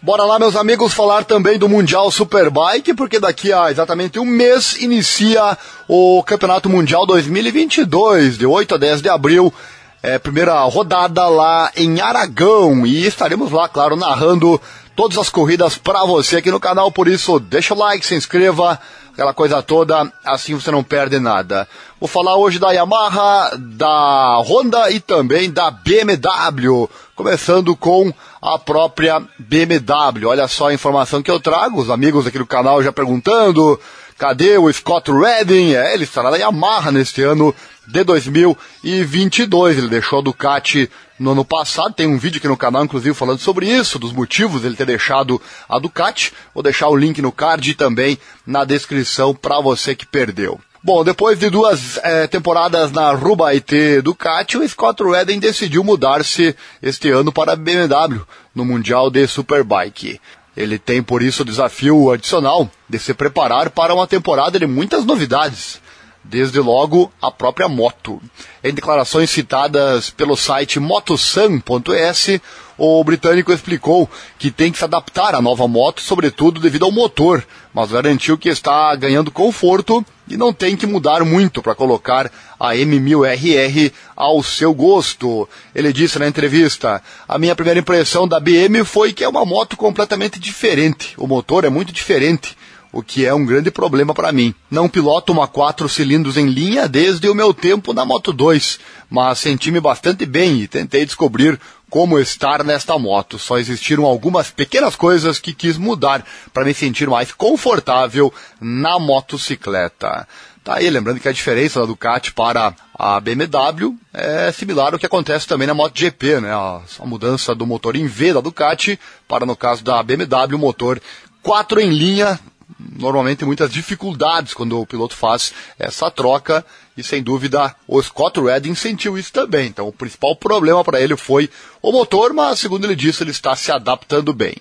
Bora lá, meus amigos, falar também do Mundial Superbike, porque daqui a exatamente um mês inicia o Campeonato Mundial 2022, de 8 a 10 de abril. É, primeira rodada lá em Aragão e estaremos lá, claro, narrando todas as corridas para você aqui no canal. Por isso, deixa o like, se inscreva, aquela coisa toda, assim você não perde nada. Vou falar hoje da Yamaha, da Honda e também da BMW, começando com a própria BMW. Olha só a informação que eu trago, os amigos aqui do canal já perguntando, cadê o Scott Redding? É, ele estará na Yamaha neste ano de 2022. Ele deixou a Ducati no ano passado. Tem um vídeo aqui no canal, inclusive, falando sobre isso, dos motivos dele ter deixado a Ducati. Vou deixar o link no card e também na descrição para você que perdeu. Bom, depois de duas é, temporadas na Rubaite Ducati, o Scott Redding decidiu mudar-se este ano para a BMW no Mundial de Superbike. Ele tem por isso o desafio adicional de se preparar para uma temporada de muitas novidades desde logo a própria moto. Em declarações citadas pelo site motosun.es, o britânico explicou que tem que se adaptar à nova moto, sobretudo devido ao motor, mas garantiu que está ganhando conforto e não tem que mudar muito para colocar a M1000RR ao seu gosto. Ele disse na entrevista: A minha primeira impressão da BM foi que é uma moto completamente diferente. O motor é muito diferente o que é um grande problema para mim. Não piloto uma quatro cilindros em linha desde o meu tempo na Moto 2, mas senti-me bastante bem e tentei descobrir como estar nesta moto. Só existiram algumas pequenas coisas que quis mudar para me sentir mais confortável na motocicleta. Tá aí, lembrando que a diferença da Ducati para a BMW é similar ao que acontece também na MotoGP, né? A, a mudança do motor em V da Ducati para, no caso da BMW, o motor 4 em linha normalmente muitas dificuldades quando o piloto faz essa troca e sem dúvida o Scott Redding sentiu isso também. Então o principal problema para ele foi o motor, mas segundo ele disse ele está se adaptando bem.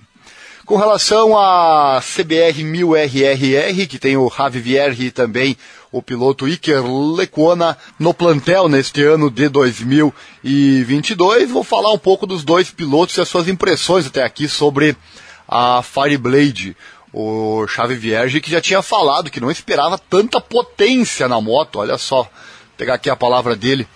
Com relação à CBR 1000RRR, que tem o Javi Vierge e também o piloto Iker Lecuona no plantel neste ano de 2022, vou falar um pouco dos dois pilotos e as suas impressões até aqui sobre a Fireblade o Chave Vierge, que já tinha falado que não esperava tanta potência na moto. Olha só, vou pegar aqui a palavra dele.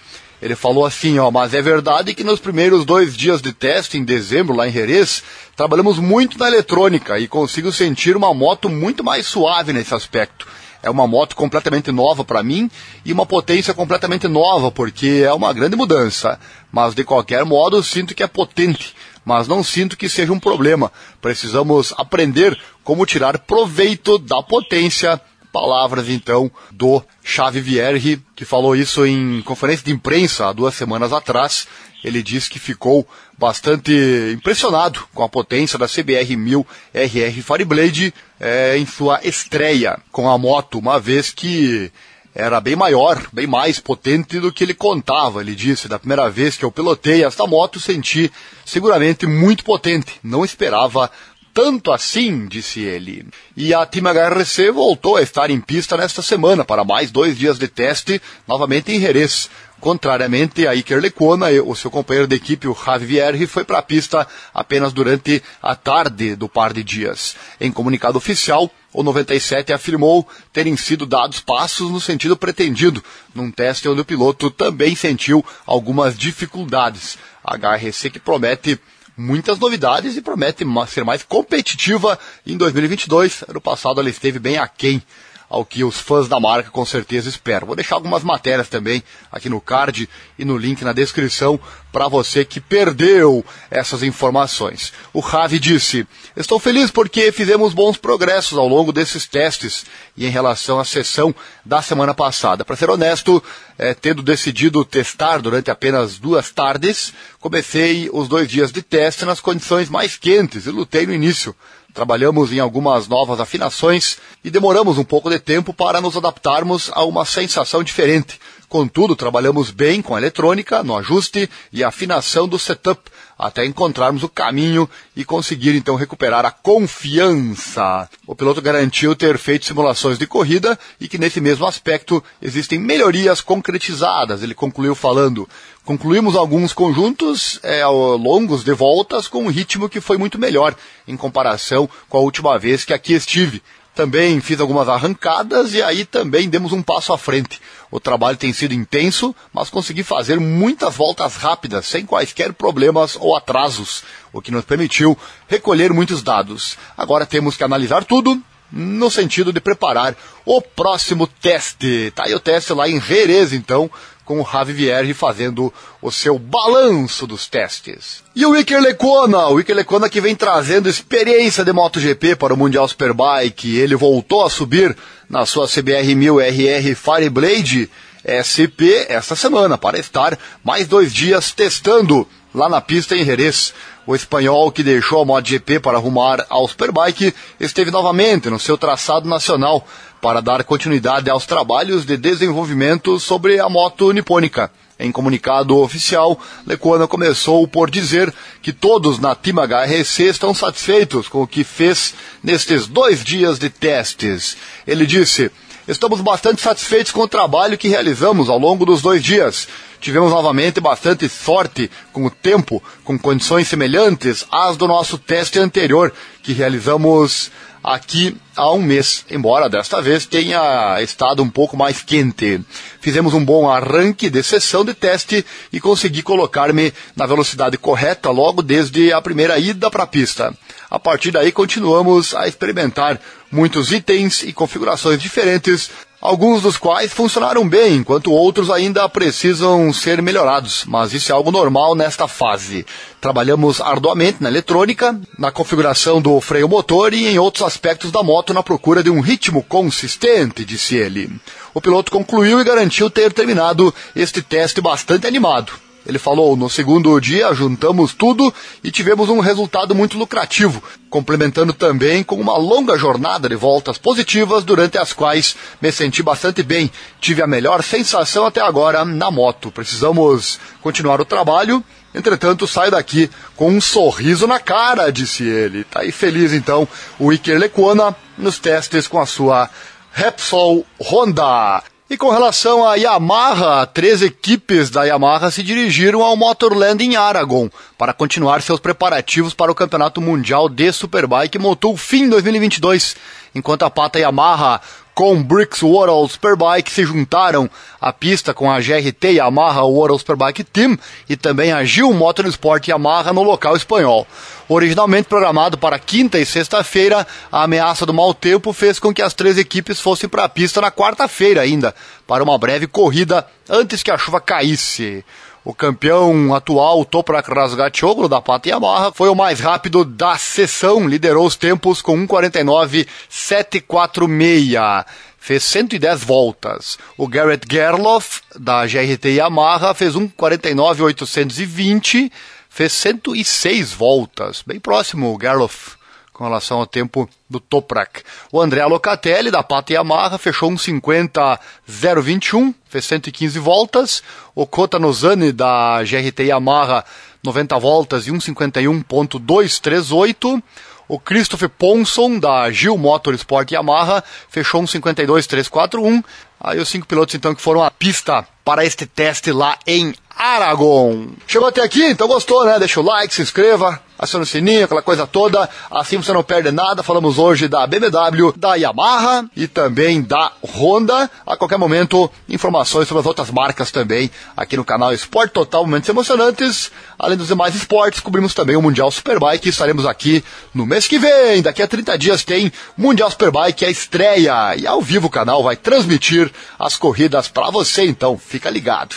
Ele falou assim, ó, mas é verdade que nos primeiros dois dias de teste, em dezembro, lá em Jerez, trabalhamos muito na eletrônica e consigo sentir uma moto muito mais suave nesse aspecto. É uma moto completamente nova para mim e uma potência completamente nova, porque é uma grande mudança. Mas de qualquer modo, sinto que é potente mas não sinto que seja um problema. Precisamos aprender como tirar proveito da potência. Palavras então do Chave Vierge, que falou isso em conferência de imprensa há duas semanas atrás. Ele disse que ficou bastante impressionado com a potência da CBR 1000 RR Fireblade é, em sua estreia com a moto, uma vez que era bem maior, bem mais potente do que ele contava. Ele disse: da primeira vez que eu pilotei esta moto, senti seguramente muito potente. Não esperava tanto assim, disse ele. E a Team HRC voltou a estar em pista nesta semana para mais dois dias de teste, novamente em Jerez. Contrariamente a Iker Lecuona, o seu companheiro de equipe, o Javier, foi para a pista apenas durante a tarde do par de dias. Em comunicado oficial, o 97 afirmou terem sido dados passos no sentido pretendido, num teste onde o piloto também sentiu algumas dificuldades. A HRC que promete muitas novidades e promete ser mais competitiva em 2022. Ano passado ela esteve bem aquém ao que os fãs da marca com certeza esperam. Vou deixar algumas matérias também aqui no card e no link na descrição para você que perdeu essas informações. O Ravi disse: Estou feliz porque fizemos bons progressos ao longo desses testes e em relação à sessão da semana passada. Para ser honesto, é, tendo decidido testar durante apenas duas tardes, comecei os dois dias de teste nas condições mais quentes e lutei no início Trabalhamos em algumas novas afinações e demoramos um pouco de tempo para nos adaptarmos a uma sensação diferente, Contudo, trabalhamos bem com a eletrônica no ajuste e afinação do setup, até encontrarmos o caminho e conseguir então recuperar a confiança. O piloto garantiu ter feito simulações de corrida e que nesse mesmo aspecto existem melhorias concretizadas. Ele concluiu falando: concluímos alguns conjuntos é, longos de voltas com um ritmo que foi muito melhor em comparação com a última vez que aqui estive. Também fiz algumas arrancadas e aí também demos um passo à frente. O trabalho tem sido intenso, mas consegui fazer muitas voltas rápidas, sem quaisquer problemas ou atrasos, o que nos permitiu recolher muitos dados. Agora temos que analisar tudo no sentido de preparar o próximo teste. Tá aí o teste lá em Jerez, então, com o Javi Vierge fazendo o seu balanço dos testes. E o Iker Lecona, o Iker Lecona que vem trazendo experiência de MotoGP para o Mundial Superbike, ele voltou a subir na sua CBR 1000 RR Fireblade SP esta semana para estar mais dois dias testando lá na pista em Jerez. O espanhol que deixou a MotoGP para arrumar ao Superbike esteve novamente no seu traçado nacional para dar continuidade aos trabalhos de desenvolvimento sobre a moto nipônica. Em comunicado oficial, Lecuona começou por dizer que todos na Team HRC estão satisfeitos com o que fez nestes dois dias de testes. Ele disse: Estamos bastante satisfeitos com o trabalho que realizamos ao longo dos dois dias. Tivemos novamente bastante sorte com o tempo, com condições semelhantes às do nosso teste anterior, que realizamos aqui há um mês, embora desta vez tenha estado um pouco mais quente. Fizemos um bom arranque de sessão de teste e consegui colocar-me na velocidade correta logo desde a primeira ida para a pista. A partir daí continuamos a experimentar muitos itens e configurações diferentes alguns dos quais funcionaram bem, enquanto outros ainda precisam ser melhorados, mas isso é algo normal nesta fase. Trabalhamos arduamente na eletrônica, na configuração do freio motor e em outros aspectos da moto na procura de um ritmo consistente, disse ele. O piloto concluiu e garantiu ter terminado este teste bastante animado. Ele falou: no segundo dia juntamos tudo e tivemos um resultado muito lucrativo, complementando também com uma longa jornada de voltas positivas durante as quais me senti bastante bem. Tive a melhor sensação até agora na moto. Precisamos continuar o trabalho. Entretanto, saio daqui com um sorriso na cara, disse ele. Tá aí feliz então o Iker Lecuona nos testes com a sua Repsol Honda. E com relação à Yamaha, três equipes da Yamaha se dirigiram ao Motorland em Aragon para continuar seus preparativos para o Campeonato Mundial de Superbike Motul-Fim 2022, enquanto a pata Yamaha com Bricks World Superbike se juntaram à pista com a GRT Yamaha World Superbike Team e também a Gil Motorsport Yamaha no local espanhol. Originalmente programado para quinta e sexta-feira, a ameaça do mau tempo fez com que as três equipes fossem para a pista na quarta-feira ainda, para uma breve corrida antes que a chuva caísse. O campeão atual, Toprak Razgatoglu, da Pata Yamaha, foi o mais rápido da sessão, liderou os tempos com 1.49.746. Fez 110 voltas. O Garrett Gerloff, da GRT Yamaha, fez 1.49.820, fez 106 voltas. Bem próximo Gerloff com relação ao tempo do Toprak. O André Locatelli, da Pata Yamaha, fechou um 50.021, fez 115 voltas. O Kota Nozani, da GRT Yamaha, 90 voltas e 151.238. O Christopher Ponson, da Gil Motorsport Yamaha, fechou um 52.341. Aí os cinco pilotos, então, que foram à pista para este teste lá em Aragon. Chegou até aqui? Então gostou, né? Deixa o like, se inscreva, aciona o sininho, aquela coisa toda. Assim você não perde nada. Falamos hoje da BMW, da Yamaha e também da Honda. A qualquer momento, informações sobre as outras marcas também aqui no canal Esporte Total Momentos Emocionantes. Além dos demais esportes, cobrimos também o Mundial Superbike. Estaremos aqui no mês que vem. Daqui a 30 dias tem Mundial Superbike, a estreia. E ao vivo o canal vai transmitir as corridas para você, então fica ligado.